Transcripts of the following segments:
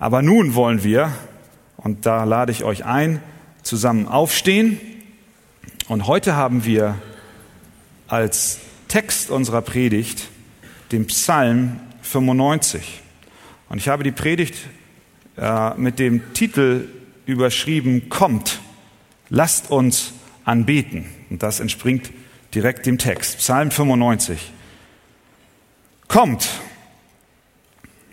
Aber nun wollen wir, und da lade ich euch ein, zusammen aufstehen. Und heute haben wir als Text unserer Predigt den Psalm 95. Und ich habe die Predigt äh, mit dem Titel überschrieben, Kommt, lasst uns anbeten. Und das entspringt direkt dem Text. Psalm 95. Kommt,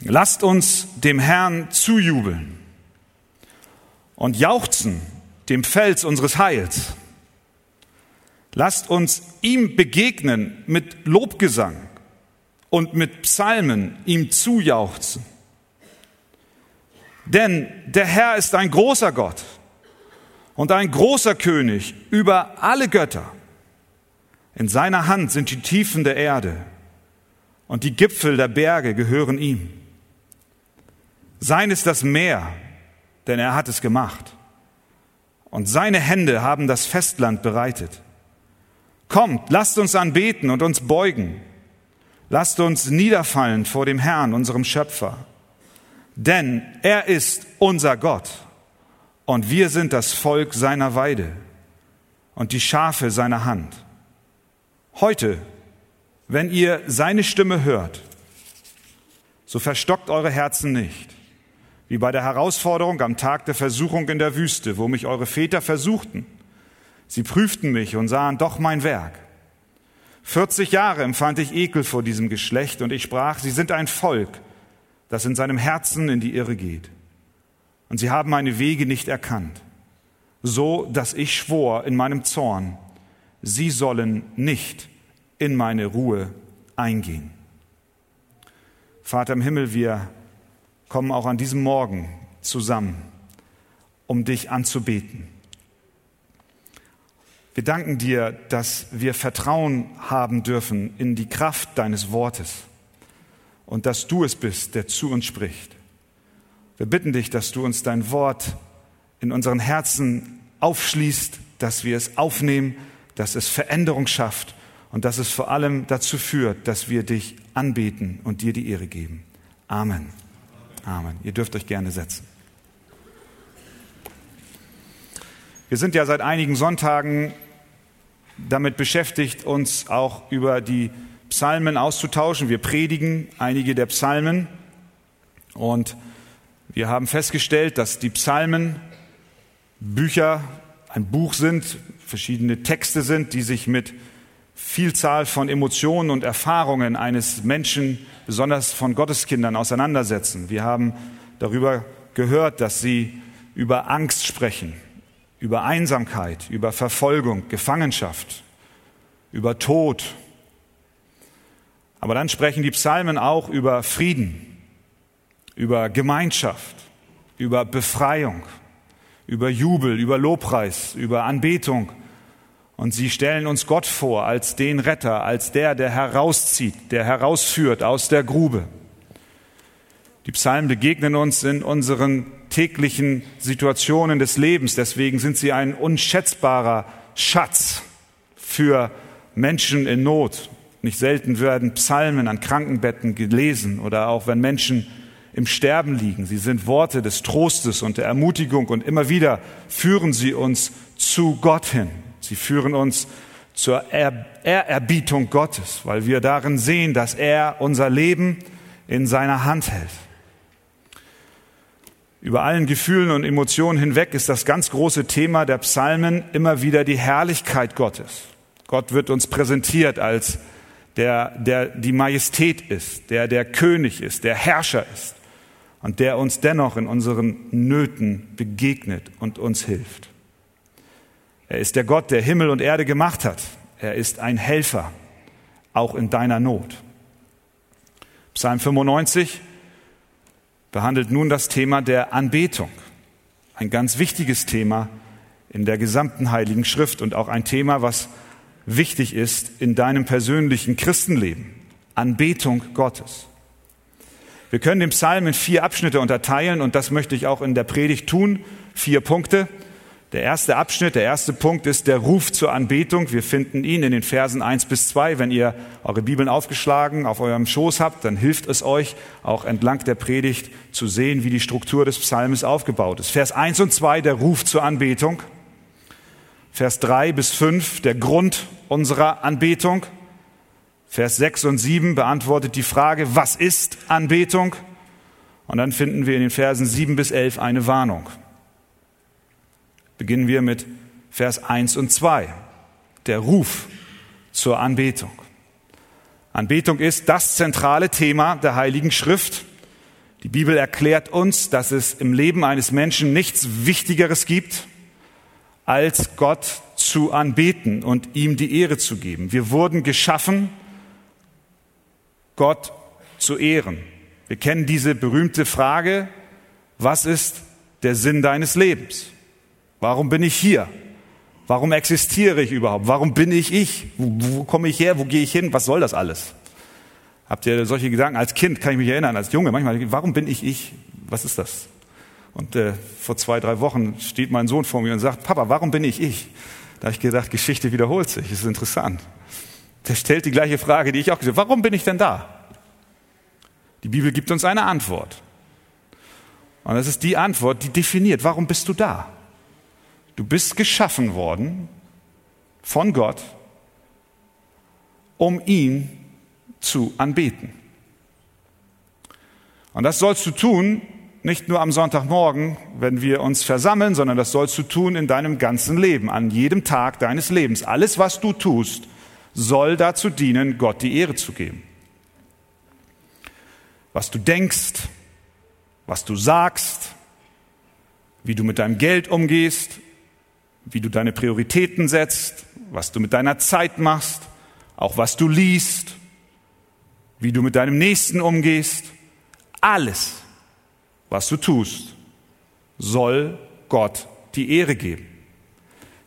lasst uns dem Herrn zujubeln und jauchzen dem Fels unseres Heils. Lasst uns ihm begegnen mit Lobgesang und mit Psalmen ihm zujauchzen. Denn der Herr ist ein großer Gott und ein großer König über alle Götter. In seiner Hand sind die Tiefen der Erde und die Gipfel der Berge gehören ihm. Sein ist das Meer, denn er hat es gemacht. Und seine Hände haben das Festland bereitet. Kommt, lasst uns anbeten und uns beugen. Lasst uns niederfallen vor dem Herrn, unserem Schöpfer. Denn er ist unser Gott und wir sind das Volk seiner Weide und die Schafe seiner Hand. Heute, wenn ihr seine Stimme hört, so verstockt eure Herzen nicht, wie bei der Herausforderung am Tag der Versuchung in der Wüste, wo mich eure Väter versuchten. Sie prüften mich und sahen doch mein Werk. 40 Jahre empfand ich Ekel vor diesem Geschlecht und ich sprach, sie sind ein Volk, das in seinem Herzen in die Irre geht. Und sie haben meine Wege nicht erkannt, so dass ich schwor in meinem Zorn, sie sollen nicht in meine Ruhe eingehen. Vater im Himmel, wir kommen auch an diesem Morgen zusammen, um dich anzubeten. Wir danken dir, dass wir Vertrauen haben dürfen in die Kraft deines Wortes und dass du es bist, der zu uns spricht. Wir bitten dich, dass du uns dein Wort in unseren Herzen aufschließt, dass wir es aufnehmen, dass es Veränderung schafft und dass es vor allem dazu führt, dass wir dich anbeten und dir die Ehre geben. Amen. Amen. Ihr dürft euch gerne setzen. Wir sind ja seit einigen Sonntagen damit beschäftigt, uns auch über die Psalmen auszutauschen. Wir predigen einige der Psalmen und wir haben festgestellt, dass die Psalmen Bücher, ein Buch sind, verschiedene Texte sind, die sich mit Vielzahl von Emotionen und Erfahrungen eines Menschen, besonders von Gotteskindern, auseinandersetzen. Wir haben darüber gehört, dass sie über Angst sprechen, über Einsamkeit, über Verfolgung, Gefangenschaft, über Tod, aber dann sprechen die Psalmen auch über Frieden, über Gemeinschaft, über Befreiung, über Jubel, über Lobpreis, über Anbetung. Und sie stellen uns Gott vor als den Retter, als der, der herauszieht, der herausführt aus der Grube. Die Psalmen begegnen uns in unseren täglichen Situationen des Lebens. Deswegen sind sie ein unschätzbarer Schatz für Menschen in Not, nicht selten werden Psalmen an Krankenbetten gelesen oder auch wenn Menschen im Sterben liegen. Sie sind Worte des Trostes und der Ermutigung und immer wieder führen sie uns zu Gott hin. Sie führen uns zur Ehrerbietung Gottes, weil wir darin sehen, dass er unser Leben in seiner Hand hält. Über allen Gefühlen und Emotionen hinweg ist das ganz große Thema der Psalmen immer wieder die Herrlichkeit Gottes. Gott wird uns präsentiert als der, der die Majestät ist, der der König ist, der Herrscher ist und der uns dennoch in unseren Nöten begegnet und uns hilft. Er ist der Gott, der Himmel und Erde gemacht hat. Er ist ein Helfer, auch in deiner Not. Psalm 95 behandelt nun das Thema der Anbetung. Ein ganz wichtiges Thema in der gesamten Heiligen Schrift und auch ein Thema, was wichtig ist in deinem persönlichen Christenleben. Anbetung Gottes. Wir können den Psalm in vier Abschnitte unterteilen und das möchte ich auch in der Predigt tun. Vier Punkte. Der erste Abschnitt, der erste Punkt ist der Ruf zur Anbetung. Wir finden ihn in den Versen 1 bis 2. Wenn ihr eure Bibeln aufgeschlagen auf eurem Schoß habt, dann hilft es euch auch entlang der Predigt zu sehen, wie die Struktur des Psalmes aufgebaut ist. Vers 1 und 2, der Ruf zur Anbetung. Vers 3 bis 5, der Grund unserer Anbetung. Vers 6 und 7 beantwortet die Frage, was ist Anbetung? Und dann finden wir in den Versen 7 bis 11 eine Warnung. Beginnen wir mit Vers 1 und 2, der Ruf zur Anbetung. Anbetung ist das zentrale Thema der Heiligen Schrift. Die Bibel erklärt uns, dass es im Leben eines Menschen nichts Wichtigeres gibt, als Gott zu anbeten und ihm die Ehre zu geben. Wir wurden geschaffen, Gott zu ehren. Wir kennen diese berühmte Frage, was ist der Sinn deines Lebens? Warum bin ich hier? Warum existiere ich überhaupt? Warum bin ich ich? Wo, wo komme ich her? Wo gehe ich hin? Was soll das alles? Habt ihr solche Gedanken? Als Kind kann ich mich erinnern, als Junge manchmal, warum bin ich ich? Was ist das? Und äh, vor zwei, drei Wochen steht mein Sohn vor mir und sagt, Papa, warum bin ich ich? Da habe ich gedacht, Geschichte wiederholt sich. Das ist interessant. Der stellt die gleiche Frage, die ich auch gesagt habe. Warum bin ich denn da? Die Bibel gibt uns eine Antwort. Und das ist die Antwort, die definiert, warum bist du da? Du bist geschaffen worden von Gott, um ihn zu anbeten. Und das sollst du tun, nicht nur am Sonntagmorgen, wenn wir uns versammeln, sondern das sollst du tun in deinem ganzen Leben, an jedem Tag deines Lebens. Alles, was du tust, soll dazu dienen, Gott die Ehre zu geben. Was du denkst, was du sagst, wie du mit deinem Geld umgehst, wie du deine Prioritäten setzt, was du mit deiner Zeit machst, auch was du liest, wie du mit deinem Nächsten umgehst, alles, was du tust, soll Gott die Ehre geben.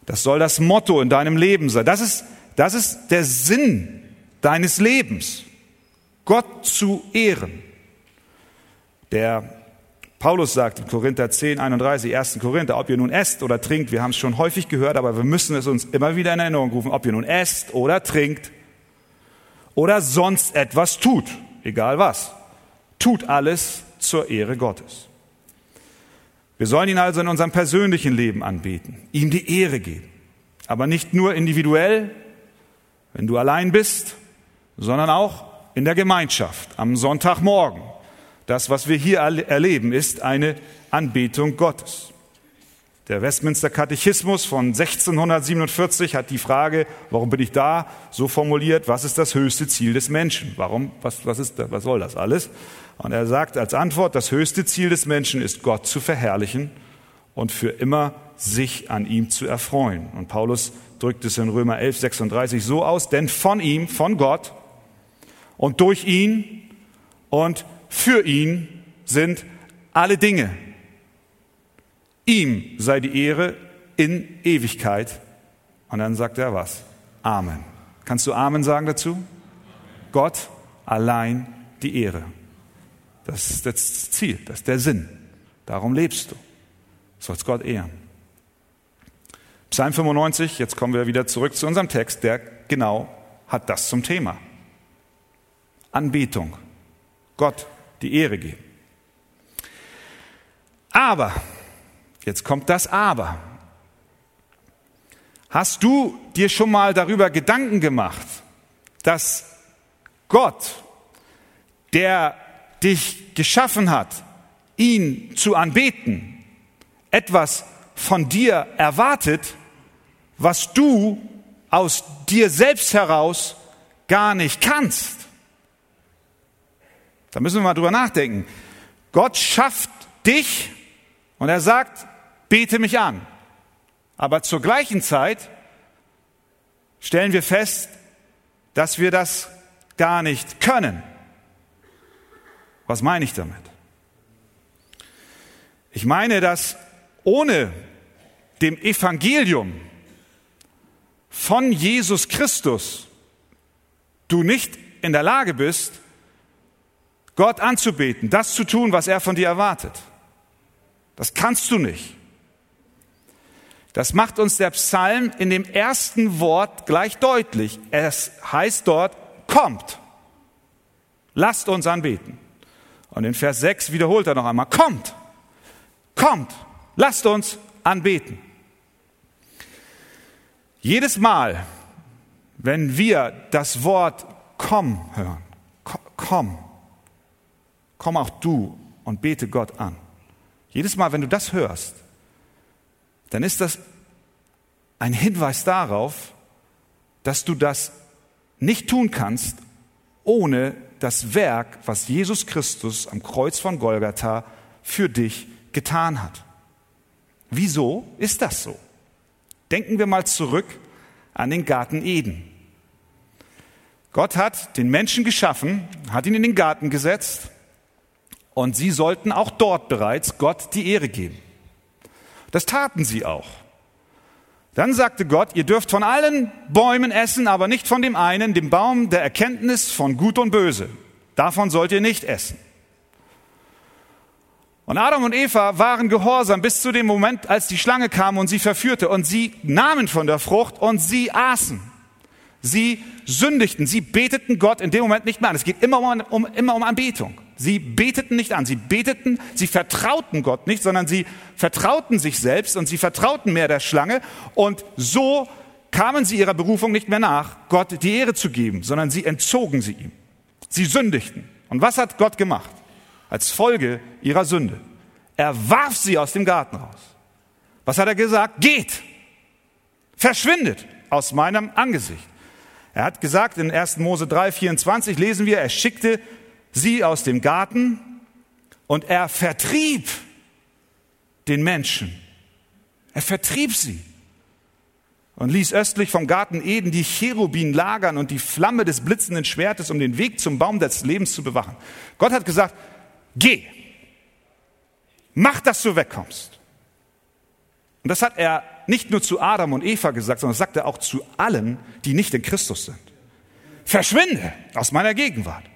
Das soll das Motto in deinem Leben sein. Das ist, das ist der Sinn deines Lebens, Gott zu ehren. Der Paulus sagt in Korinther 10, 31, 1. Korinther, ob ihr nun esst oder trinkt, wir haben es schon häufig gehört, aber wir müssen es uns immer wieder in Erinnerung rufen, ob ihr nun esst oder trinkt oder sonst etwas tut, egal was, tut alles zur Ehre Gottes. Wir sollen ihn also in unserem persönlichen Leben anbeten, ihm die Ehre geben, aber nicht nur individuell, wenn du allein bist, sondern auch in der Gemeinschaft, am Sonntagmorgen, das, was wir hier erleben, ist eine Anbetung Gottes. Der Westminster Katechismus von 1647 hat die Frage, warum bin ich da, so formuliert, was ist das höchste Ziel des Menschen? Warum, was, was, ist, was soll das alles? Und er sagt als Antwort, das höchste Ziel des Menschen ist, Gott zu verherrlichen und für immer sich an ihm zu erfreuen. Und Paulus drückt es in Römer 11, 36 so aus, denn von ihm, von Gott und durch ihn und für ihn sind alle Dinge. Ihm sei die Ehre in Ewigkeit. Und dann sagt er was? Amen. Kannst du Amen sagen dazu? Gott allein die Ehre. Das ist das Ziel, das ist der Sinn. Darum lebst du. Du sollst Gott ehren. Psalm 95, jetzt kommen wir wieder zurück zu unserem Text, der genau hat das zum Thema. Anbetung. Gott die Ehre geben. Aber, jetzt kommt das Aber. Hast du dir schon mal darüber Gedanken gemacht, dass Gott, der dich geschaffen hat, ihn zu anbeten, etwas von dir erwartet, was du aus dir selbst heraus gar nicht kannst? Da müssen wir mal drüber nachdenken. Gott schafft dich und er sagt, bete mich an. Aber zur gleichen Zeit stellen wir fest, dass wir das gar nicht können. Was meine ich damit? Ich meine, dass ohne dem Evangelium von Jesus Christus du nicht in der Lage bist, Gott anzubeten, das zu tun, was er von dir erwartet. Das kannst du nicht. Das macht uns der Psalm in dem ersten Wort gleich deutlich. Es heißt dort, kommt, lasst uns anbeten. Und in Vers 6 wiederholt er noch einmal, kommt, kommt, lasst uns anbeten. Jedes Mal, wenn wir das Wort komm hören, komm, komm auch du und bete Gott an. Jedes Mal, wenn du das hörst, dann ist das ein Hinweis darauf, dass du das nicht tun kannst, ohne das Werk, was Jesus Christus am Kreuz von Golgatha für dich getan hat. Wieso ist das so? Denken wir mal zurück an den Garten Eden. Gott hat den Menschen geschaffen, hat ihn in den Garten gesetzt und sie sollten auch dort bereits Gott die Ehre geben. Das taten sie auch. Dann sagte Gott, ihr dürft von allen Bäumen essen, aber nicht von dem einen, dem Baum der Erkenntnis von Gut und Böse. Davon sollt ihr nicht essen. Und Adam und Eva waren gehorsam bis zu dem Moment, als die Schlange kam und sie verführte. Und sie nahmen von der Frucht und sie aßen. Sie sündigten, sie beteten Gott in dem Moment nicht mehr an. Es geht immer um, um, immer um Anbetung. Sie beteten nicht an, sie beteten, sie vertrauten Gott nicht, sondern sie vertrauten sich selbst und sie vertrauten mehr der Schlange und so kamen sie ihrer Berufung nicht mehr nach, Gott die Ehre zu geben, sondern sie entzogen sie ihm. Sie sündigten. Und was hat Gott gemacht? Als Folge ihrer Sünde. Er warf sie aus dem Garten raus. Was hat er gesagt? Geht! Verschwindet aus meinem Angesicht. Er hat gesagt in 1. Mose 3, 24 lesen wir, er schickte sie aus dem Garten und er vertrieb den Menschen. Er vertrieb sie und ließ östlich vom Garten Eden die Cherubin lagern und die Flamme des blitzenden Schwertes, um den Weg zum Baum des Lebens zu bewachen. Gott hat gesagt, geh, mach, dass du wegkommst. Und das hat er nicht nur zu Adam und Eva gesagt, sondern das sagt er auch zu allen, die nicht in Christus sind. Verschwinde aus meiner Gegenwart.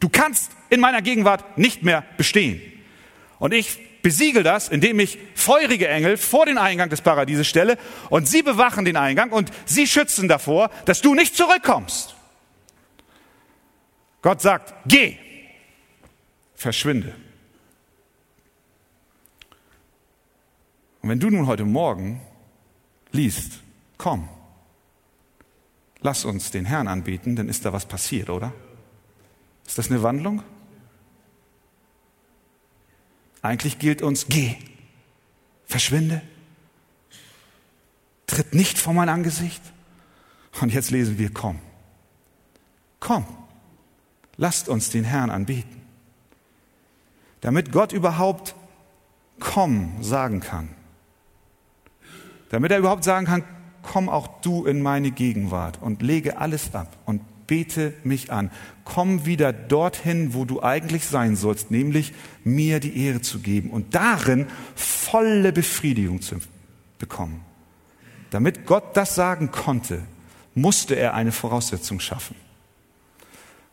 Du kannst in meiner Gegenwart nicht mehr bestehen. Und ich besiegel das, indem ich feurige Engel vor den Eingang des Paradieses stelle und sie bewachen den Eingang und sie schützen davor, dass du nicht zurückkommst. Gott sagt, geh, verschwinde. Und wenn du nun heute Morgen liest, komm, lass uns den Herrn anbeten, dann ist da was passiert, oder? Ist das eine Wandlung? Eigentlich gilt uns, geh, verschwinde, tritt nicht vor mein Angesicht. Und jetzt lesen wir, komm, komm, lasst uns den Herrn anbeten. Damit Gott überhaupt komm sagen kann. Damit er überhaupt sagen kann, komm auch du in meine Gegenwart und lege alles ab und bete mich an. Komm wieder dorthin, wo du eigentlich sein sollst, nämlich mir die Ehre zu geben und darin volle Befriedigung zu bekommen. Damit Gott das sagen konnte, musste er eine Voraussetzung schaffen.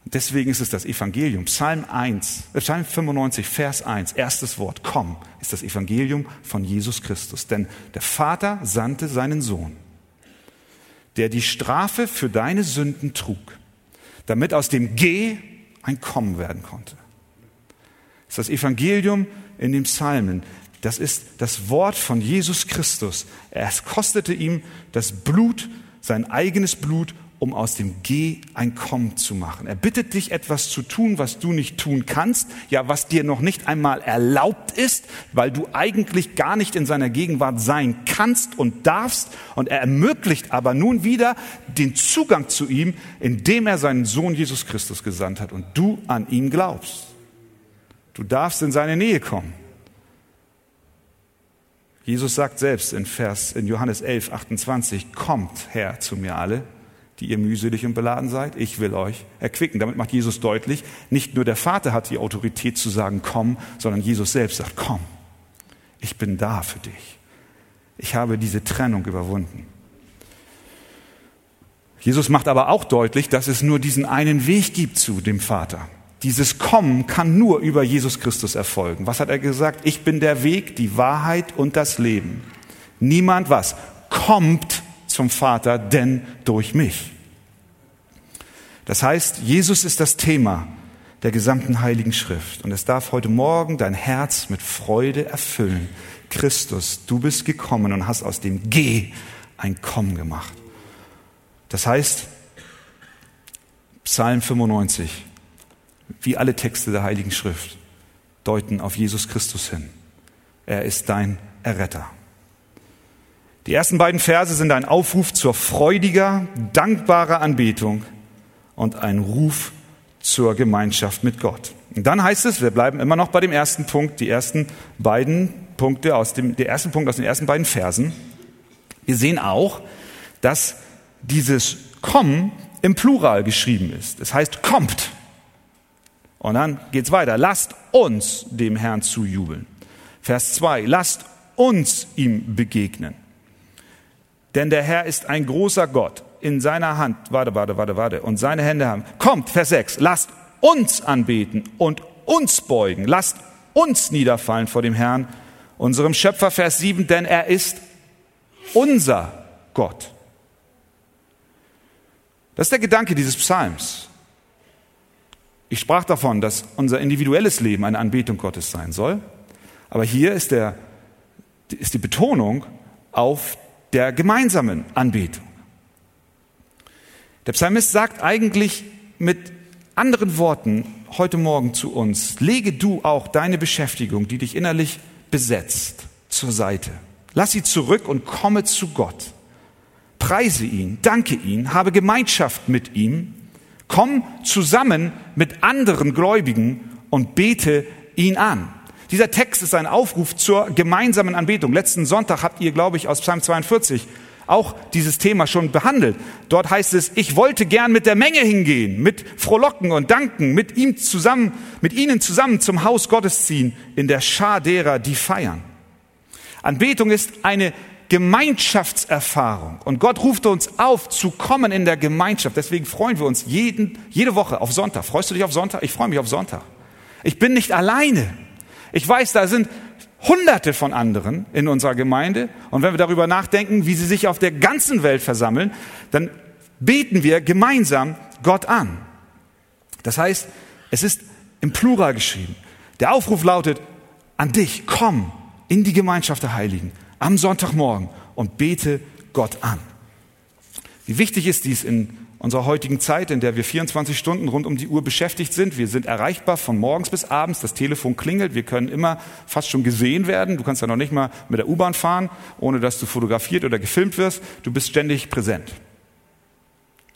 Deswegen ist es das Evangelium. Psalm 1, äh, Psalm 95, Vers 1, erstes Wort, komm, ist das Evangelium von Jesus Christus. Denn der Vater sandte seinen Sohn, der die Strafe für deine Sünden trug damit aus dem Geh ein Kommen werden konnte. Das ist das Evangelium in den Psalmen. Das ist das Wort von Jesus Christus. Es kostete ihm das Blut, sein eigenes Blut, um aus dem Geh ein Kommen zu machen. Er bittet dich, etwas zu tun, was du nicht tun kannst, ja, was dir noch nicht einmal erlaubt ist, weil du eigentlich gar nicht in seiner Gegenwart sein kannst und darfst. Und er ermöglicht aber nun wieder den Zugang zu ihm, indem er seinen Sohn Jesus Christus gesandt hat und du an ihn glaubst. Du darfst in seine Nähe kommen. Jesus sagt selbst in Vers, in Johannes 11, 28, kommt her zu mir alle, die ihr mühselig und beladen seid, ich will euch erquicken. Damit macht Jesus deutlich, nicht nur der Vater hat die Autorität zu sagen, komm, sondern Jesus selbst sagt, komm, ich bin da für dich. Ich habe diese Trennung überwunden. Jesus macht aber auch deutlich, dass es nur diesen einen Weg gibt zu dem Vater. Dieses Kommen kann nur über Jesus Christus erfolgen. Was hat er gesagt? Ich bin der Weg, die Wahrheit und das Leben. Niemand was? Kommt zum Vater, denn durch mich. Das heißt, Jesus ist das Thema der gesamten Heiligen Schrift. Und es darf heute Morgen dein Herz mit Freude erfüllen. Christus, du bist gekommen und hast aus dem Geh ein Kommen gemacht. Das heißt, Psalm 95, wie alle Texte der Heiligen Schrift, deuten auf Jesus Christus hin. Er ist dein Erretter. Die ersten beiden Verse sind ein Aufruf zur freudiger, dankbarer Anbetung und ein Ruf zur Gemeinschaft mit Gott. Und dann heißt es, wir bleiben immer noch bei dem ersten Punkt, die ersten beiden Punkte aus dem, der erste Punkt aus den ersten beiden Versen. Wir sehen auch, dass dieses Kommen im Plural geschrieben ist. Es heißt kommt. Und dann geht's weiter. Lasst uns dem Herrn zujubeln. Vers 2. Lasst uns ihm begegnen. Denn der Herr ist ein großer Gott. In seiner Hand, warte, warte, warte, warte, und seine Hände haben. Kommt, Vers 6. Lasst uns anbeten und uns beugen. Lasst uns niederfallen vor dem Herrn, unserem Schöpfer, Vers 7, denn er ist unser Gott. Das ist der Gedanke dieses Psalms. Ich sprach davon, dass unser individuelles Leben eine Anbetung Gottes sein soll. Aber hier ist, der, ist die Betonung auf der gemeinsamen Anbetung. Der Psalmist sagt eigentlich mit anderen Worten heute Morgen zu uns, lege du auch deine Beschäftigung, die dich innerlich besetzt, zur Seite. Lass sie zurück und komme zu Gott. Preise ihn, danke ihn, habe Gemeinschaft mit ihm, komm zusammen mit anderen Gläubigen und bete ihn an. Dieser Text ist ein Aufruf zur gemeinsamen Anbetung. Letzten Sonntag habt ihr, glaube ich, aus Psalm 42 auch dieses Thema schon behandelt. Dort heißt es, ich wollte gern mit der Menge hingehen, mit Frohlocken und Danken, mit ihm zusammen, mit ihnen zusammen zum Haus Gottes ziehen, in der Schar derer, die feiern. Anbetung ist eine Gemeinschaftserfahrung. Und Gott ruft uns auf, zu kommen in der Gemeinschaft. Deswegen freuen wir uns jeden, jede Woche auf Sonntag. Freust du dich auf Sonntag? Ich freue mich auf Sonntag. Ich bin nicht alleine. Ich weiß, da sind Hunderte von anderen in unserer Gemeinde. Und wenn wir darüber nachdenken, wie sie sich auf der ganzen Welt versammeln, dann beten wir gemeinsam Gott an. Das heißt, es ist im Plural geschrieben. Der Aufruf lautet, an dich, komm in die Gemeinschaft der Heiligen am Sonntagmorgen und bete Gott an. Wie wichtig ist dies in unserer heutigen Zeit, in der wir 24 Stunden rund um die Uhr beschäftigt sind. Wir sind erreichbar von morgens bis abends. Das Telefon klingelt. Wir können immer fast schon gesehen werden. Du kannst ja noch nicht mal mit der U-Bahn fahren, ohne dass du fotografiert oder gefilmt wirst. Du bist ständig präsent.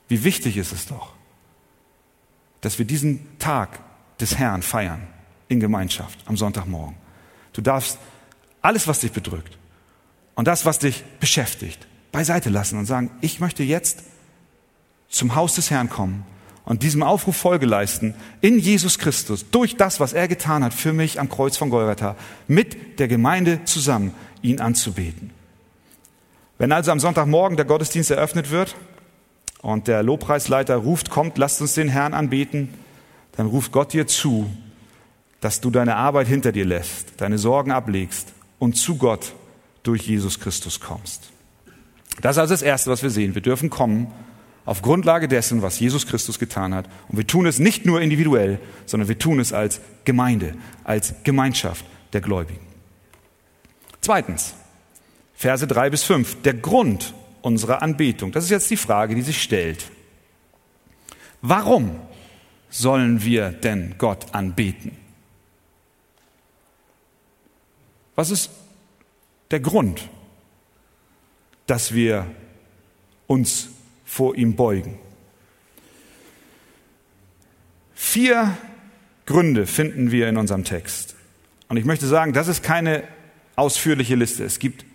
Wie wichtig ist es doch, dass wir diesen Tag des Herrn feiern in Gemeinschaft am Sonntagmorgen. Du darfst alles, was dich bedrückt und das, was dich beschäftigt, beiseite lassen und sagen, ich möchte jetzt zum Haus des Herrn kommen und diesem Aufruf Folge leisten, in Jesus Christus, durch das, was er getan hat für mich am Kreuz von Golgatha, mit der Gemeinde zusammen ihn anzubeten. Wenn also am Sonntagmorgen der Gottesdienst eröffnet wird und der Lobpreisleiter ruft, kommt, lasst uns den Herrn anbeten, dann ruft Gott dir zu, dass du deine Arbeit hinter dir lässt, deine Sorgen ablegst und zu Gott durch Jesus Christus kommst. Das ist also das Erste, was wir sehen. Wir dürfen kommen auf Grundlage dessen, was Jesus Christus getan hat. Und wir tun es nicht nur individuell, sondern wir tun es als Gemeinde, als Gemeinschaft der Gläubigen. Zweitens, Verse drei bis fünf. Der Grund unserer Anbetung. Das ist jetzt die Frage, die sich stellt. Warum sollen wir denn Gott anbeten? Was ist der Grund, dass wir uns vor ihm beugen. Vier Gründe finden wir in unserem Text. Und ich möchte sagen, das ist keine ausführliche Liste. Es gibt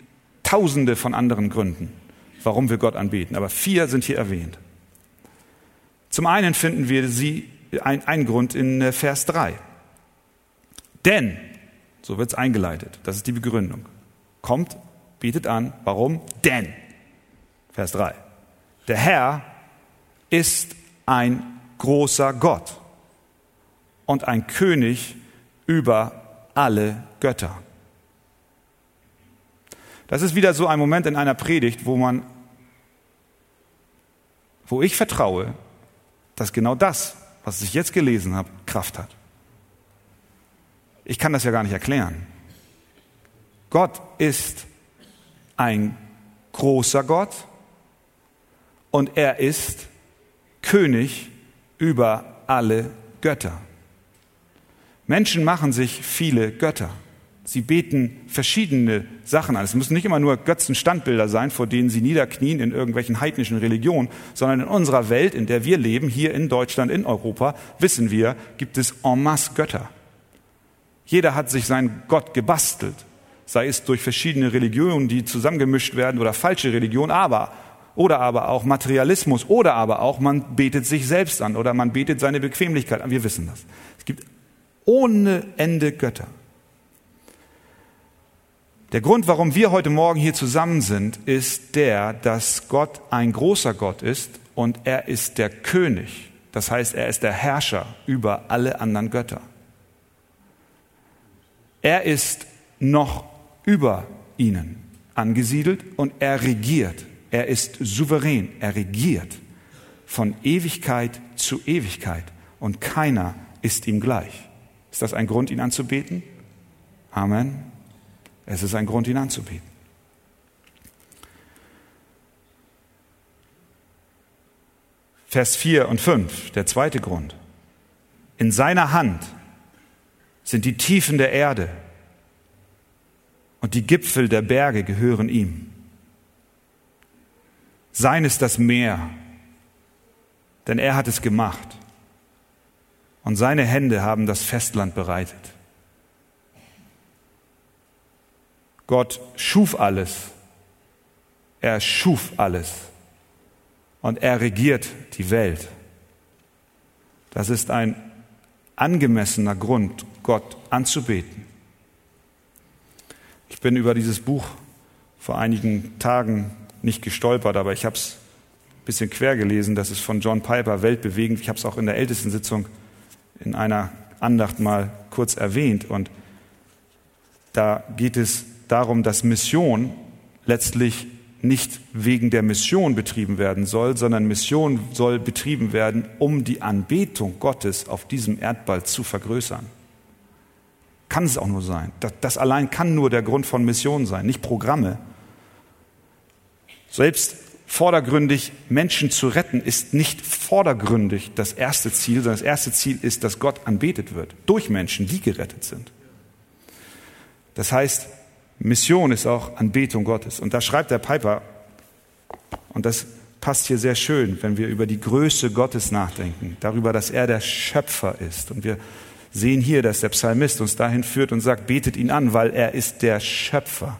tausende von anderen Gründen, warum wir Gott anbeten. Aber vier sind hier erwähnt. Zum einen finden wir sie, ein, einen Grund in äh, Vers 3. Denn, so wird es eingeleitet, das ist die Begründung. Kommt, bietet an. Warum? Denn. Vers 3. Der Herr ist ein großer Gott und ein König über alle Götter. Das ist wieder so ein Moment in einer Predigt, wo man, wo ich vertraue, dass genau das, was ich jetzt gelesen habe, Kraft hat. Ich kann das ja gar nicht erklären. Gott ist ein großer Gott und er ist König über alle Götter. Menschen machen sich viele Götter. Sie beten verschiedene Sachen an. Es müssen nicht immer nur Götzenstandbilder sein, vor denen sie niederknien in irgendwelchen heidnischen Religionen, sondern in unserer Welt, in der wir leben, hier in Deutschland, in Europa, wissen wir, gibt es en masse Götter. Jeder hat sich seinen Gott gebastelt, sei es durch verschiedene Religionen, die zusammengemischt werden oder falsche Religionen, aber oder aber auch Materialismus oder aber auch man betet sich selbst an oder man betet seine Bequemlichkeit an. Wir wissen das. Es gibt ohne Ende Götter. Der Grund, warum wir heute Morgen hier zusammen sind, ist der, dass Gott ein großer Gott ist und er ist der König. Das heißt, er ist der Herrscher über alle anderen Götter. Er ist noch über ihnen angesiedelt und er regiert. Er ist souverän. Er regiert von Ewigkeit zu Ewigkeit und keiner ist ihm gleich. Ist das ein Grund, ihn anzubeten? Amen. Es ist ein Grund, ihn anzubieten. Vers 4 und 5, der zweite Grund. In seiner Hand sind die Tiefen der Erde und die Gipfel der Berge gehören ihm. Sein ist das Meer, denn er hat es gemacht und seine Hände haben das Festland bereitet. Gott schuf alles. Er schuf alles. Und er regiert die Welt. Das ist ein angemessener Grund, Gott anzubeten. Ich bin über dieses Buch vor einigen Tagen nicht gestolpert, aber ich habe es ein bisschen quer gelesen. Das ist von John Piper, weltbewegend. Ich habe es auch in der Ältestensitzung in einer Andacht mal kurz erwähnt. Und da geht es darum, dass Mission letztlich nicht wegen der Mission betrieben werden soll, sondern Mission soll betrieben werden, um die Anbetung Gottes auf diesem Erdball zu vergrößern. Kann es auch nur sein. Das, das allein kann nur der Grund von Mission sein, nicht Programme. Selbst vordergründig Menschen zu retten ist nicht vordergründig das erste Ziel, sondern das erste Ziel ist, dass Gott anbetet wird durch Menschen, die gerettet sind. Das heißt, Mission ist auch Anbetung Gottes. Und da schreibt der Piper, und das passt hier sehr schön, wenn wir über die Größe Gottes nachdenken, darüber, dass er der Schöpfer ist. Und wir sehen hier, dass der Psalmist uns dahin führt und sagt, betet ihn an, weil er ist der Schöpfer.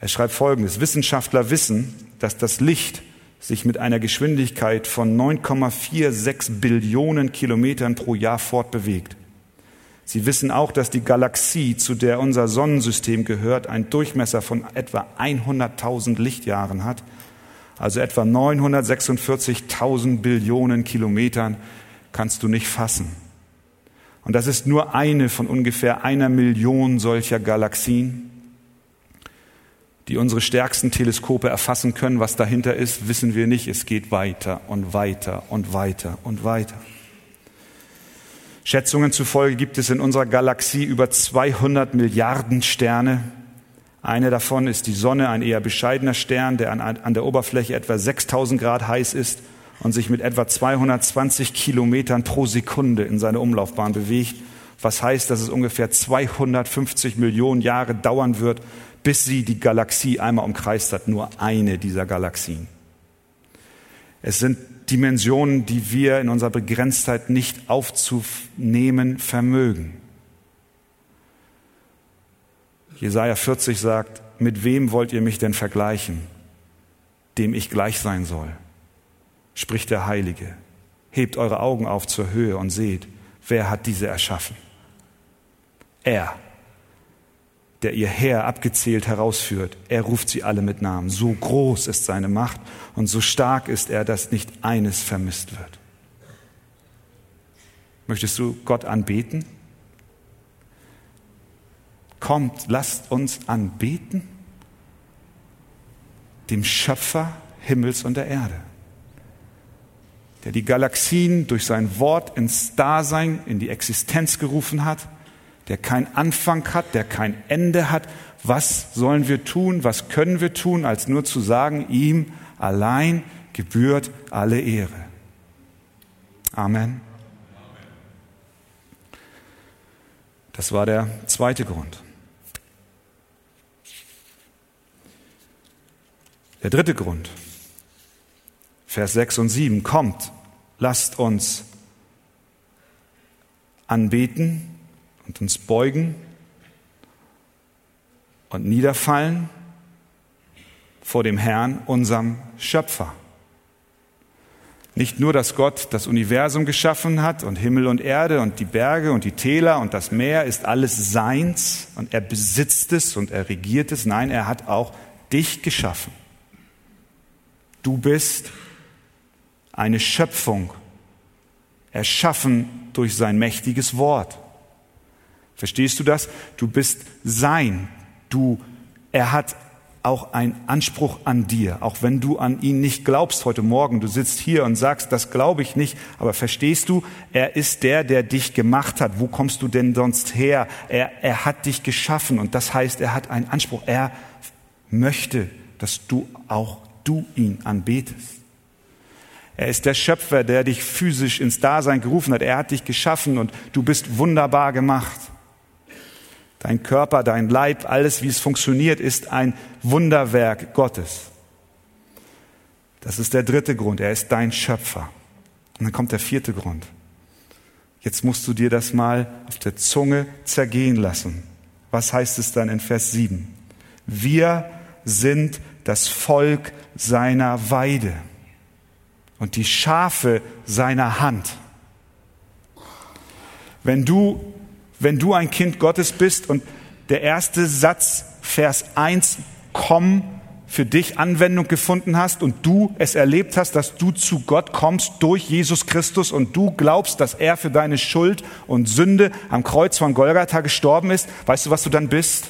Er schreibt Folgendes, Wissenschaftler wissen, dass das Licht sich mit einer Geschwindigkeit von 9,46 Billionen Kilometern pro Jahr fortbewegt. Sie wissen auch, dass die Galaxie, zu der unser Sonnensystem gehört, einen Durchmesser von etwa 100.000 Lichtjahren hat, also etwa 946.000 Billionen Kilometern, kannst du nicht fassen. Und das ist nur eine von ungefähr einer Million solcher Galaxien, die unsere stärksten Teleskope erfassen können. Was dahinter ist, wissen wir nicht. Es geht weiter und weiter und weiter und weiter. Schätzungen zufolge gibt es in unserer Galaxie über 200 Milliarden Sterne. Eine davon ist die Sonne, ein eher bescheidener Stern, der an, an der Oberfläche etwa 6000 Grad heiß ist und sich mit etwa 220 Kilometern pro Sekunde in seine Umlaufbahn bewegt, was heißt, dass es ungefähr 250 Millionen Jahre dauern wird, bis sie die Galaxie einmal umkreist hat, nur eine dieser Galaxien. Es sind Dimensionen, die wir in unserer Begrenztheit nicht aufzunehmen vermögen. Jesaja 40 sagt, mit wem wollt ihr mich denn vergleichen, dem ich gleich sein soll? Spricht der Heilige. Hebt eure Augen auf zur Höhe und seht, wer hat diese erschaffen? Er der ihr Heer abgezählt herausführt. Er ruft sie alle mit Namen. So groß ist seine Macht und so stark ist er, dass nicht eines vermisst wird. Möchtest du Gott anbeten? Kommt, lasst uns anbeten. dem Schöpfer Himmels und der Erde, der die Galaxien durch sein Wort ins Dasein, in die Existenz gerufen hat, der keinen Anfang hat, der kein Ende hat. Was sollen wir tun? Was können wir tun, als nur zu sagen, ihm allein gebührt alle Ehre. Amen. Das war der zweite Grund. Der dritte Grund, Vers 6 und 7, kommt, lasst uns anbeten und uns beugen und niederfallen vor dem Herrn, unserem Schöpfer. Nicht nur, dass Gott das Universum geschaffen hat und Himmel und Erde und die Berge und die Täler und das Meer ist alles seins und er besitzt es und er regiert es. Nein, er hat auch dich geschaffen. Du bist eine Schöpfung, erschaffen durch sein mächtiges Wort. Verstehst du das? Du bist sein. Du, er hat auch einen Anspruch an dir, auch wenn du an ihn nicht glaubst heute Morgen. Du sitzt hier und sagst, das glaube ich nicht, aber verstehst du, er ist der, der dich gemacht hat. Wo kommst du denn sonst her? Er, er hat dich geschaffen und das heißt, er hat einen Anspruch. Er möchte, dass du auch du ihn anbetest. Er ist der Schöpfer, der dich physisch ins Dasein gerufen hat. Er hat dich geschaffen und du bist wunderbar gemacht. Dein Körper, dein Leib, alles, wie es funktioniert, ist ein Wunderwerk Gottes. Das ist der dritte Grund. Er ist dein Schöpfer. Und dann kommt der vierte Grund. Jetzt musst du dir das mal auf der Zunge zergehen lassen. Was heißt es dann in Vers 7? Wir sind das Volk seiner Weide und die Schafe seiner Hand. Wenn du, wenn du ein Kind Gottes bist und der erste Satz, Vers 1, komm, für dich Anwendung gefunden hast und du es erlebt hast, dass du zu Gott kommst durch Jesus Christus und du glaubst, dass er für deine Schuld und Sünde am Kreuz von Golgatha gestorben ist, weißt du, was du dann bist?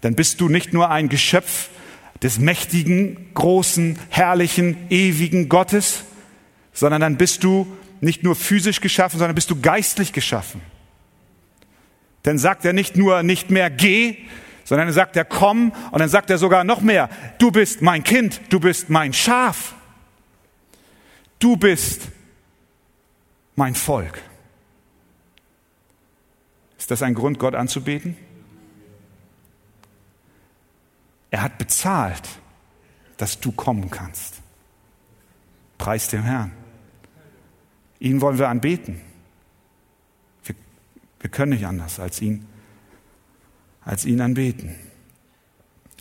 Dann bist du nicht nur ein Geschöpf des mächtigen, großen, herrlichen, ewigen Gottes, sondern dann bist du nicht nur physisch geschaffen, sondern bist du geistlich geschaffen. Dann sagt er nicht nur nicht mehr geh, sondern dann sagt er komm und dann sagt er sogar noch mehr, du bist mein Kind, du bist mein Schaf, du bist mein Volk. Ist das ein Grund, Gott anzubeten? Er hat bezahlt, dass du kommen kannst. Preis dem Herrn. Ihn wollen wir anbeten. Wir, können nicht anders als ihn, als ihn anbeten.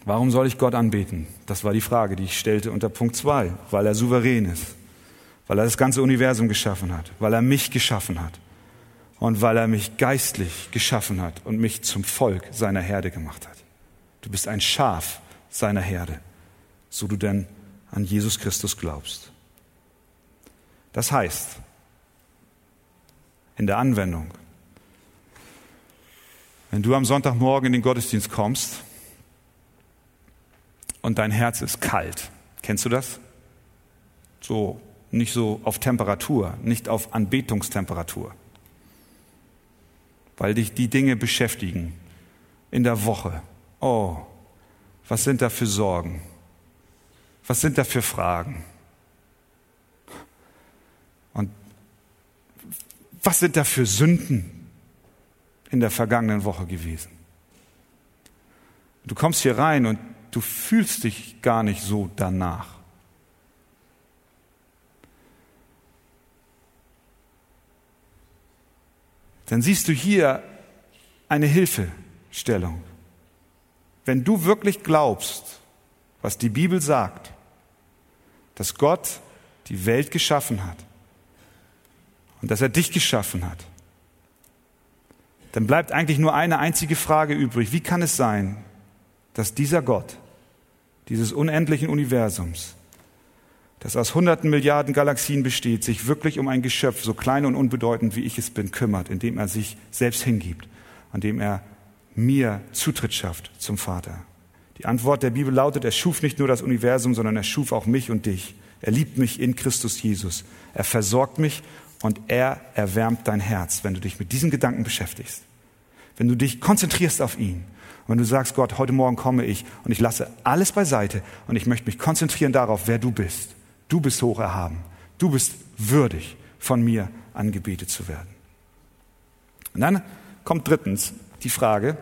Warum soll ich Gott anbeten? Das war die Frage, die ich stellte unter Punkt 2. Weil er souverän ist, weil er das ganze Universum geschaffen hat, weil er mich geschaffen hat und weil er mich geistlich geschaffen hat und mich zum Volk seiner Herde gemacht hat. Du bist ein Schaf seiner Herde, so du denn an Jesus Christus glaubst. Das heißt, in der Anwendung, wenn du am Sonntagmorgen in den Gottesdienst kommst und dein Herz ist kalt, kennst du das? So, nicht so auf Temperatur, nicht auf Anbetungstemperatur, weil dich die Dinge beschäftigen in der Woche. Oh, was sind da für Sorgen? Was sind da für Fragen? Und was sind da für Sünden in der vergangenen Woche gewesen? Du kommst hier rein und du fühlst dich gar nicht so danach. Dann siehst du hier eine Hilfestellung. Wenn du wirklich glaubst, was die Bibel sagt, dass Gott die Welt geschaffen hat und dass er dich geschaffen hat, dann bleibt eigentlich nur eine einzige Frage übrig. Wie kann es sein, dass dieser Gott, dieses unendlichen Universums, das aus hunderten Milliarden Galaxien besteht, sich wirklich um ein Geschöpf, so klein und unbedeutend wie ich es bin, kümmert, indem er sich selbst hingibt, an dem er mir Zutritt schafft zum Vater. Die Antwort der Bibel lautet, er schuf nicht nur das Universum, sondern er schuf auch mich und dich. Er liebt mich in Christus Jesus. Er versorgt mich und er erwärmt dein Herz, wenn du dich mit diesen Gedanken beschäftigst. Wenn du dich konzentrierst auf ihn. Und wenn du sagst, Gott, heute Morgen komme ich und ich lasse alles beiseite und ich möchte mich konzentrieren darauf, wer du bist. Du bist hoch erhaben. Du bist würdig, von mir angebetet zu werden. Und dann kommt drittens die Frage,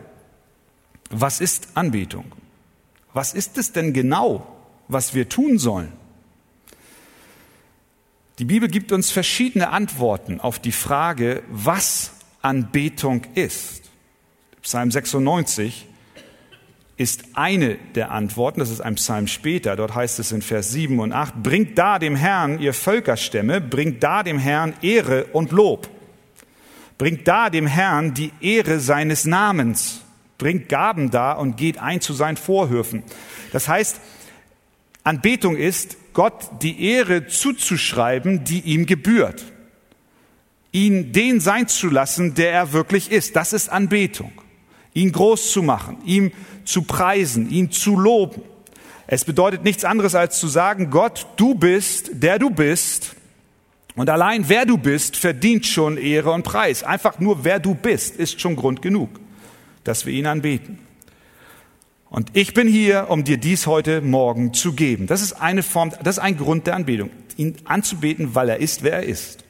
was ist Anbetung? Was ist es denn genau, was wir tun sollen? Die Bibel gibt uns verschiedene Antworten auf die Frage, was Anbetung ist. Psalm 96 ist eine der Antworten, das ist ein Psalm später, dort heißt es in Vers 7 und 8, bringt da dem Herrn, ihr Völkerstämme, bringt da dem Herrn Ehre und Lob. Bringt da dem Herrn die Ehre seines Namens. Bringt Gaben da und geht ein zu seinen Vorhöfen. Das heißt, Anbetung ist, Gott die Ehre zuzuschreiben, die ihm gebührt. Ihn den sein zu lassen, der er wirklich ist. Das ist Anbetung. Ihn groß zu machen, ihm zu preisen, ihn zu loben. Es bedeutet nichts anderes als zu sagen, Gott, du bist, der du bist. Und allein wer du bist, verdient schon Ehre und Preis. Einfach nur wer du bist, ist schon Grund genug, dass wir ihn anbeten. Und ich bin hier, um dir dies heute Morgen zu geben. Das ist eine Form, das ist ein Grund der Anbetung, ihn anzubeten, weil er ist, wer er ist.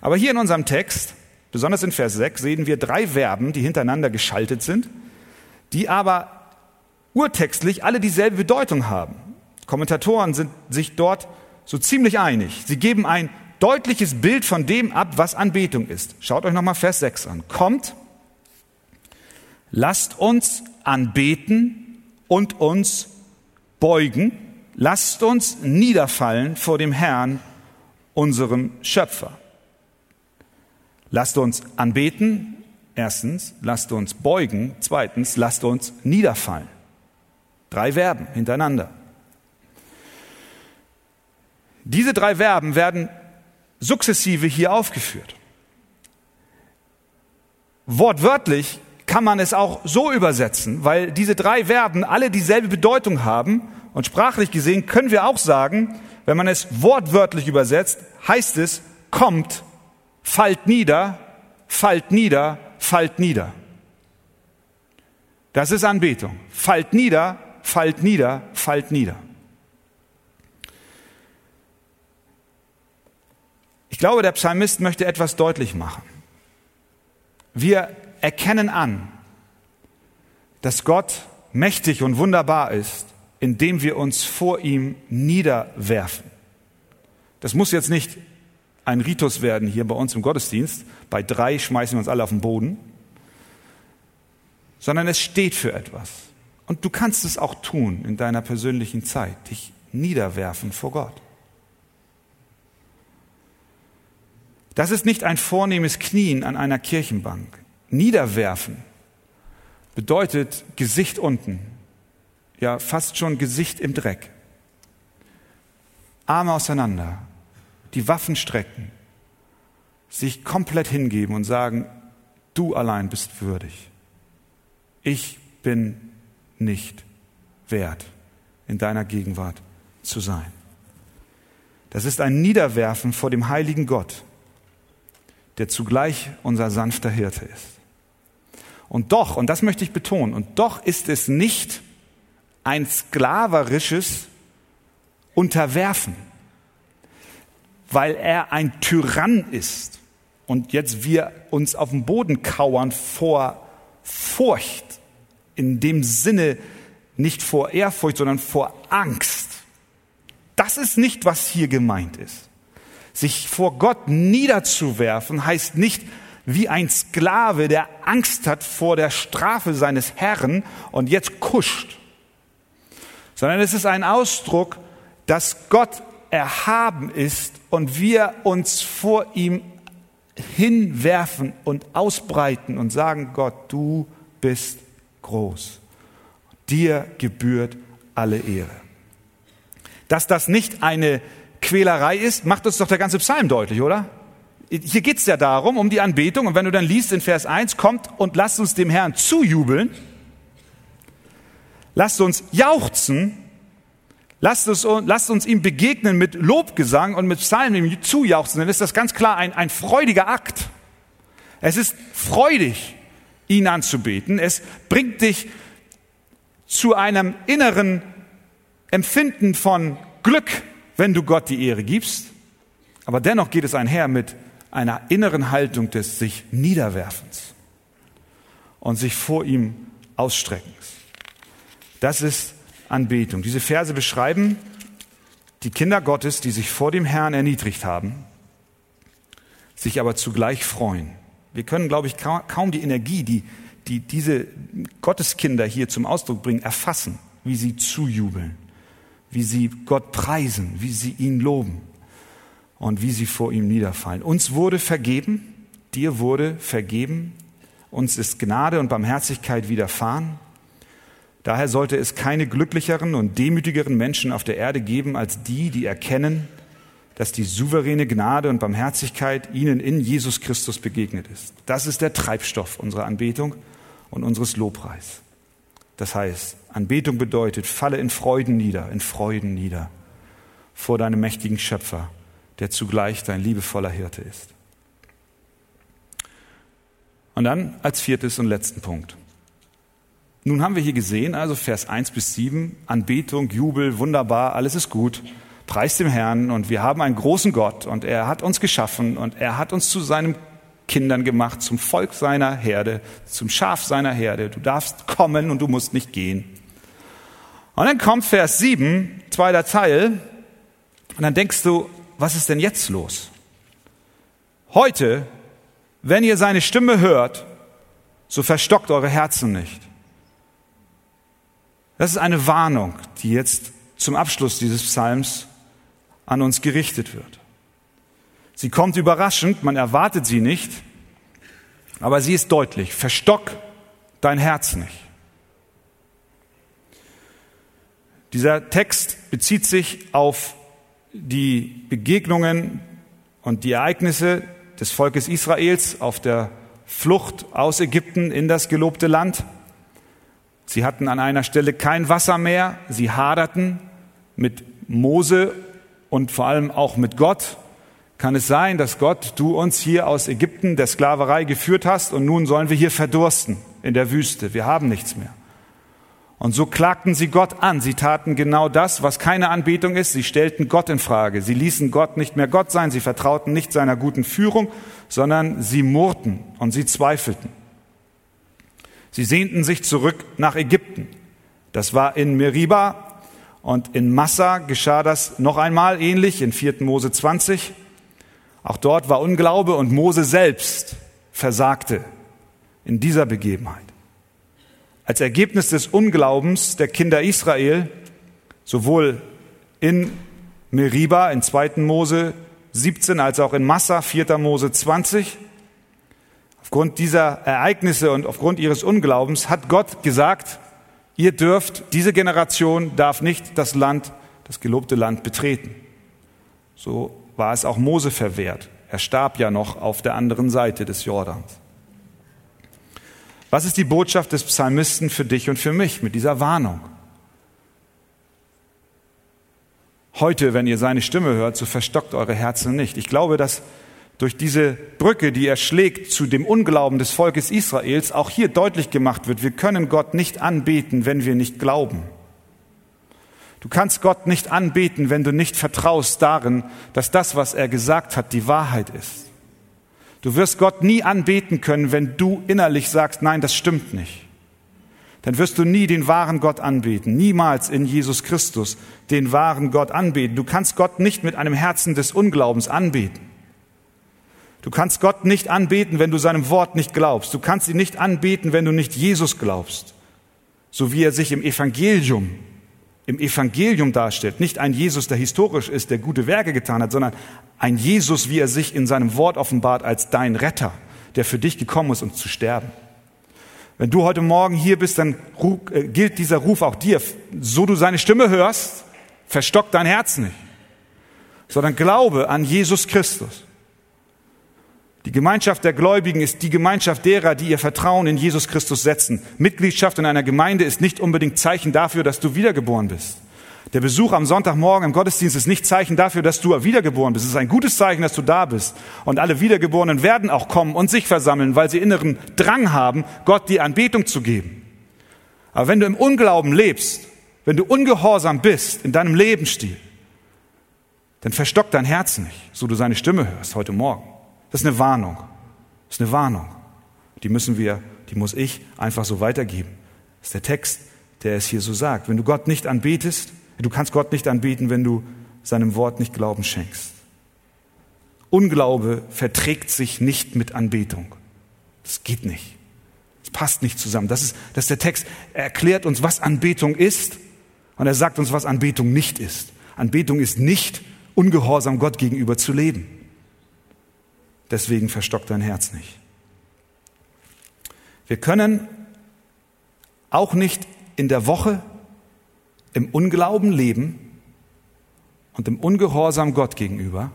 Aber hier in unserem Text, besonders in Vers 6, sehen wir drei Verben, die hintereinander geschaltet sind, die aber urtextlich alle dieselbe Bedeutung haben. Kommentatoren sind sich dort so ziemlich einig. Sie geben ein deutliches Bild von dem ab, was Anbetung ist. Schaut euch nochmal Vers 6 an. Kommt, lasst uns anbeten und uns beugen. Lasst uns niederfallen vor dem Herrn, unserem Schöpfer. Lasst uns anbeten. Erstens, lasst uns beugen. Zweitens, lasst uns niederfallen. Drei Verben hintereinander. Diese drei Verben werden sukzessive hier aufgeführt. Wortwörtlich kann man es auch so übersetzen, weil diese drei Verben alle dieselbe Bedeutung haben. Und sprachlich gesehen können wir auch sagen, wenn man es wortwörtlich übersetzt, heißt es, kommt, fallt nieder, fallt nieder, fallt nieder. Das ist Anbetung. Fallt nieder, fallt nieder, fallt nieder. Ich glaube, der Psalmist möchte etwas deutlich machen. Wir erkennen an, dass Gott mächtig und wunderbar ist, indem wir uns vor ihm niederwerfen. Das muss jetzt nicht ein Ritus werden hier bei uns im Gottesdienst. Bei drei schmeißen wir uns alle auf den Boden. Sondern es steht für etwas. Und du kannst es auch tun in deiner persönlichen Zeit, dich niederwerfen vor Gott. Das ist nicht ein vornehmes Knien an einer Kirchenbank. Niederwerfen bedeutet Gesicht unten, ja fast schon Gesicht im Dreck. Arme auseinander, die Waffen strecken, sich komplett hingeben und sagen, du allein bist würdig. Ich bin nicht wert, in deiner Gegenwart zu sein. Das ist ein Niederwerfen vor dem heiligen Gott, der zugleich unser sanfter Hirte ist. Und doch, und das möchte ich betonen, und doch ist es nicht ein sklaverisches Unterwerfen, weil er ein Tyrann ist und jetzt wir uns auf den Boden kauern vor Furcht, in dem Sinne nicht vor Ehrfurcht, sondern vor Angst. Das ist nicht, was hier gemeint ist. Sich vor Gott niederzuwerfen heißt nicht, wie ein Sklave, der Angst hat vor der Strafe seines Herrn und jetzt kuscht, sondern es ist ein Ausdruck, dass Gott erhaben ist und wir uns vor ihm hinwerfen und ausbreiten und sagen, Gott, du bist groß. Dir gebührt alle Ehre. Dass das nicht eine Quälerei ist, macht uns doch der ganze Psalm deutlich, oder? Hier geht's ja darum, um die Anbetung. Und wenn du dann liest in Vers 1, kommt und lasst uns dem Herrn zujubeln. lasst uns jauchzen, lasst uns, lasst uns ihm begegnen mit Lobgesang und mit Psalmen ihm zujauchzen, dann ist das ganz klar ein, ein freudiger Akt. Es ist freudig, ihn anzubeten. Es bringt dich zu einem inneren Empfinden von Glück, wenn du Gott die Ehre gibst. Aber dennoch geht es einher mit einer inneren Haltung des sich Niederwerfens und sich vor ihm Ausstreckens. Das ist Anbetung. Diese Verse beschreiben die Kinder Gottes, die sich vor dem Herrn erniedrigt haben, sich aber zugleich freuen. Wir können, glaube ich, kaum die Energie, die, die diese Gotteskinder hier zum Ausdruck bringen, erfassen, wie sie zujubeln, wie sie Gott preisen, wie sie ihn loben und wie sie vor ihm niederfallen. Uns wurde vergeben, dir wurde vergeben, uns ist Gnade und Barmherzigkeit widerfahren. Daher sollte es keine glücklicheren und demütigeren Menschen auf der Erde geben als die, die erkennen, dass die souveräne Gnade und Barmherzigkeit ihnen in Jesus Christus begegnet ist. Das ist der Treibstoff unserer Anbetung und unseres Lobpreis. Das heißt, Anbetung bedeutet, falle in Freuden nieder, in Freuden nieder vor deinem mächtigen Schöpfer, der zugleich dein liebevoller Hirte ist. Und dann als viertes und letzten Punkt. Nun haben wir hier gesehen, also Vers 1 bis 7, Anbetung, Jubel, wunderbar, alles ist gut, preist dem Herrn und wir haben einen großen Gott und er hat uns geschaffen und er hat uns zu seinen Kindern gemacht, zum Volk seiner Herde, zum Schaf seiner Herde. Du darfst kommen und du musst nicht gehen. Und dann kommt Vers 7, zweiter Teil, und dann denkst du, was ist denn jetzt los? Heute wenn ihr seine Stimme hört, so verstockt eure Herzen nicht. Das ist eine Warnung, die jetzt zum Abschluss dieses Psalms an uns gerichtet wird. Sie kommt überraschend, man erwartet sie nicht, aber sie ist deutlich. Verstock dein Herz nicht. Dieser Text bezieht sich auf die Begegnungen und die Ereignisse des Volkes Israels auf der Flucht aus Ägypten in das gelobte Land. Sie hatten an einer Stelle kein Wasser mehr, sie haderten mit Mose und vor allem auch mit Gott. Kann es sein, dass Gott, du uns hier aus Ägypten der Sklaverei geführt hast und nun sollen wir hier verdursten in der Wüste? Wir haben nichts mehr. Und so klagten sie Gott an. Sie taten genau das, was keine Anbetung ist. Sie stellten Gott in Frage. Sie ließen Gott nicht mehr Gott sein. Sie vertrauten nicht seiner guten Führung, sondern sie murrten und sie zweifelten. Sie sehnten sich zurück nach Ägypten. Das war in Meriba und in Massa geschah das noch einmal ähnlich in 4. Mose 20. Auch dort war Unglaube und Mose selbst versagte in dieser Begebenheit als Ergebnis des Unglaubens der Kinder Israel, sowohl in Meriba in 2. Mose 17 als auch in Massa 4. Mose 20. Aufgrund dieser Ereignisse und aufgrund ihres Unglaubens hat Gott gesagt, ihr dürft, diese Generation darf nicht das Land, das gelobte Land betreten. So war es auch Mose verwehrt. Er starb ja noch auf der anderen Seite des Jordans. Was ist die Botschaft des Psalmisten für dich und für mich mit dieser Warnung? Heute, wenn ihr seine Stimme hört, so verstockt eure Herzen nicht. Ich glaube, dass durch diese Brücke, die er schlägt zu dem Unglauben des Volkes Israels, auch hier deutlich gemacht wird, wir können Gott nicht anbeten, wenn wir nicht glauben. Du kannst Gott nicht anbeten, wenn du nicht vertraust darin, dass das, was er gesagt hat, die Wahrheit ist. Du wirst Gott nie anbeten können, wenn du innerlich sagst, nein, das stimmt nicht. Dann wirst du nie den wahren Gott anbeten, niemals in Jesus Christus den wahren Gott anbeten. Du kannst Gott nicht mit einem Herzen des Unglaubens anbeten. Du kannst Gott nicht anbeten, wenn du seinem Wort nicht glaubst. Du kannst ihn nicht anbeten, wenn du nicht Jesus glaubst, so wie er sich im Evangelium im Evangelium darstellt. Nicht ein Jesus, der historisch ist, der gute Werke getan hat, sondern ein Jesus, wie er sich in seinem Wort offenbart als dein Retter, der für dich gekommen ist, um zu sterben. Wenn du heute Morgen hier bist, dann äh, gilt dieser Ruf auch dir. So du seine Stimme hörst, verstock dein Herz nicht, sondern glaube an Jesus Christus. Die Gemeinschaft der Gläubigen ist die Gemeinschaft derer, die ihr Vertrauen in Jesus Christus setzen. Mitgliedschaft in einer Gemeinde ist nicht unbedingt Zeichen dafür, dass du wiedergeboren bist. Der Besuch am Sonntagmorgen im Gottesdienst ist nicht Zeichen dafür, dass du wiedergeboren bist. Es ist ein gutes Zeichen, dass du da bist. Und alle Wiedergeborenen werden auch kommen und sich versammeln, weil sie inneren Drang haben, Gott die Anbetung zu geben. Aber wenn du im Unglauben lebst, wenn du ungehorsam bist in deinem Lebensstil, dann verstockt dein Herz nicht, so du seine Stimme hörst heute Morgen. Das ist eine Warnung. Das ist eine Warnung. Die müssen wir, die muss ich einfach so weitergeben. Das ist der Text, der es hier so sagt. Wenn du Gott nicht anbetest, du kannst Gott nicht anbeten, wenn du seinem Wort nicht Glauben schenkst. Unglaube verträgt sich nicht mit Anbetung. Das geht nicht. Es passt nicht zusammen. Das ist, das ist der Text. Er erklärt uns, was Anbetung ist und er sagt uns, was Anbetung nicht ist. Anbetung ist nicht ungehorsam Gott gegenüber zu leben. Deswegen verstockt dein Herz nicht. Wir können auch nicht in der Woche im Unglauben leben und im Ungehorsam Gott gegenüber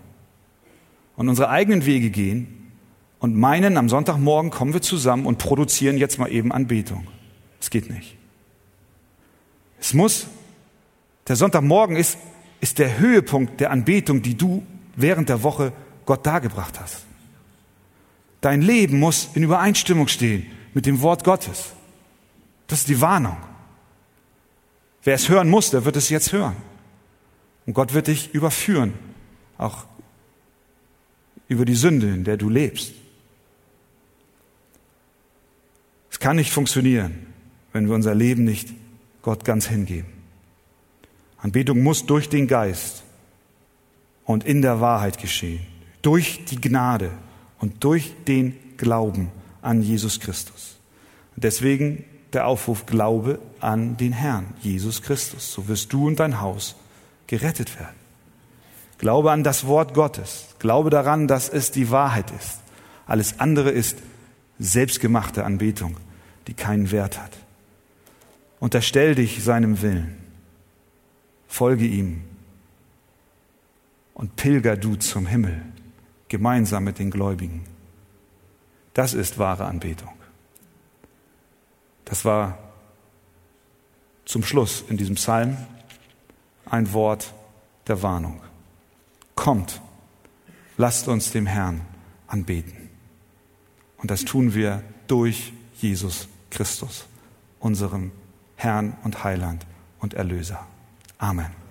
und unsere eigenen Wege gehen und meinen, am Sonntagmorgen kommen wir zusammen und produzieren jetzt mal eben Anbetung. Es geht nicht. Es muss, der Sonntagmorgen ist, ist der Höhepunkt der Anbetung, die du während der Woche Gott dargebracht hast. Dein Leben muss in Übereinstimmung stehen mit dem Wort Gottes. Das ist die Warnung. Wer es hören muss, der wird es jetzt hören. Und Gott wird dich überführen, auch über die Sünde, in der du lebst. Es kann nicht funktionieren, wenn wir unser Leben nicht Gott ganz hingeben. Anbetung muss durch den Geist und in der Wahrheit geschehen, durch die Gnade und durch den Glauben an Jesus Christus. Deswegen der Aufruf, glaube an den Herrn, Jesus Christus. So wirst du und dein Haus gerettet werden. Glaube an das Wort Gottes. Glaube daran, dass es die Wahrheit ist. Alles andere ist selbstgemachte Anbetung, die keinen Wert hat. Unterstell dich seinem Willen. Folge ihm und pilger du zum Himmel gemeinsam mit den Gläubigen. Das ist wahre Anbetung. Das war zum Schluss in diesem Psalm ein Wort der Warnung. Kommt, lasst uns dem Herrn anbeten. Und das tun wir durch Jesus Christus, unserem Herrn und Heiland und Erlöser. Amen.